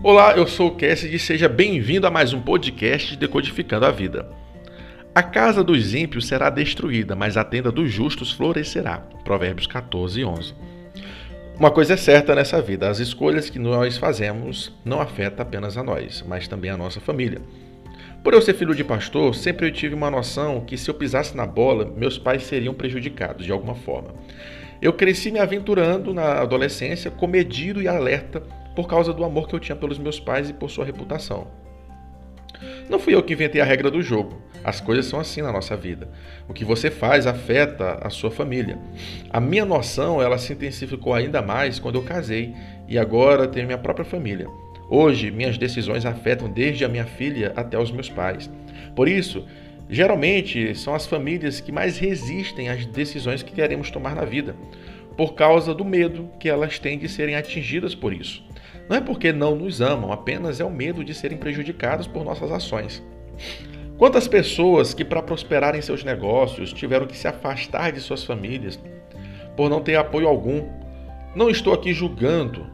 Olá, eu sou o Cassidy e seja bem-vindo a mais um podcast de Decodificando a Vida. A casa dos ímpios será destruída, mas a tenda dos justos florescerá. Provérbios 14, 11. Uma coisa é certa nessa vida: as escolhas que nós fazemos não afetam apenas a nós, mas também a nossa família. Por eu ser filho de pastor, sempre eu tive uma noção que se eu pisasse na bola, meus pais seriam prejudicados de alguma forma. Eu cresci me aventurando na adolescência, comedido e alerta por causa do amor que eu tinha pelos meus pais e por sua reputação. Não fui eu que inventei a regra do jogo. As coisas são assim na nossa vida. O que você faz afeta a sua família. A minha noção, ela se intensificou ainda mais quando eu casei e agora tenho minha própria família. Hoje, minhas decisões afetam desde a minha filha até os meus pais. Por isso, geralmente são as famílias que mais resistem às decisões que queremos tomar na vida, por causa do medo que elas têm de serem atingidas por isso. Não é porque não nos amam, apenas é o medo de serem prejudicados por nossas ações. Quantas pessoas que, para prosperar em seus negócios, tiveram que se afastar de suas famílias por não ter apoio algum? Não estou aqui julgando,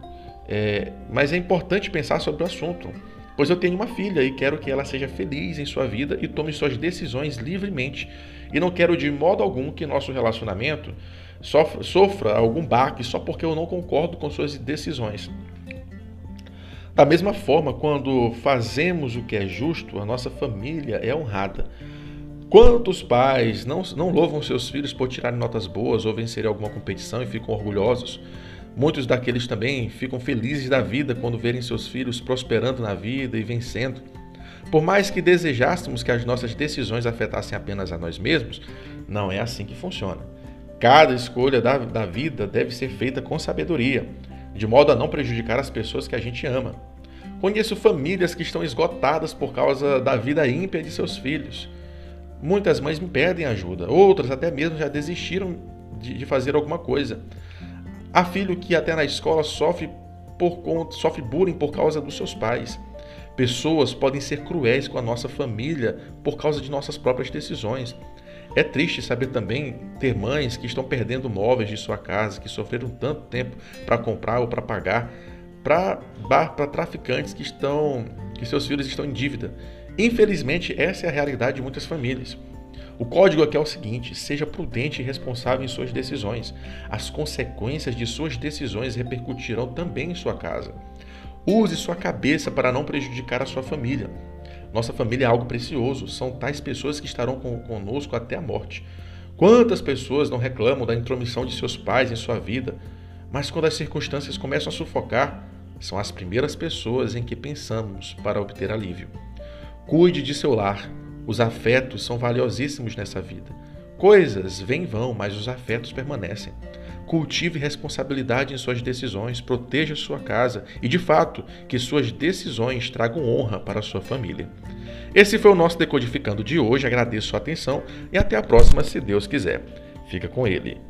é, mas é importante pensar sobre o assunto, pois eu tenho uma filha e quero que ela seja feliz em sua vida e tome suas decisões livremente. E não quero de modo algum que nosso relacionamento sofra, sofra algum baque só porque eu não concordo com suas decisões. Da mesma forma, quando fazemos o que é justo, a nossa família é honrada. Quantos pais não, não louvam seus filhos por tirarem notas boas ou vencerem alguma competição e ficam orgulhosos? Muitos daqueles também ficam felizes da vida quando verem seus filhos prosperando na vida e vencendo. Por mais que desejássemos que as nossas decisões afetassem apenas a nós mesmos, não é assim que funciona. Cada escolha da, da vida deve ser feita com sabedoria de modo a não prejudicar as pessoas que a gente ama. Conheço famílias que estão esgotadas por causa da vida ímpia de seus filhos. Muitas mães me pedem ajuda, outras até mesmo já desistiram de, de fazer alguma coisa. Há filho que até na escola sofre por conta, sofre bullying por causa dos seus pais. Pessoas podem ser cruéis com a nossa família por causa de nossas próprias decisões. É triste saber também ter mães que estão perdendo móveis de sua casa, que sofreram tanto tempo para comprar ou para pagar, para traficantes que estão que seus filhos estão em dívida. Infelizmente, essa é a realidade de muitas famílias. O código aqui é o seguinte: seja prudente e responsável em suas decisões. As consequências de suas decisões repercutirão também em sua casa. Use sua cabeça para não prejudicar a sua família. Nossa família é algo precioso, são tais pessoas que estarão conosco até a morte. Quantas pessoas não reclamam da intromissão de seus pais em sua vida, mas quando as circunstâncias começam a sufocar, são as primeiras pessoas em que pensamos para obter alívio. Cuide de seu lar, os afetos são valiosíssimos nessa vida. Coisas vêm e vão, mas os afetos permanecem. Cultive responsabilidade em suas decisões, proteja sua casa e, de fato, que suas decisões tragam honra para sua família. Esse foi o nosso Decodificando de hoje. Agradeço sua atenção e até a próxima, se Deus quiser. Fica com ele.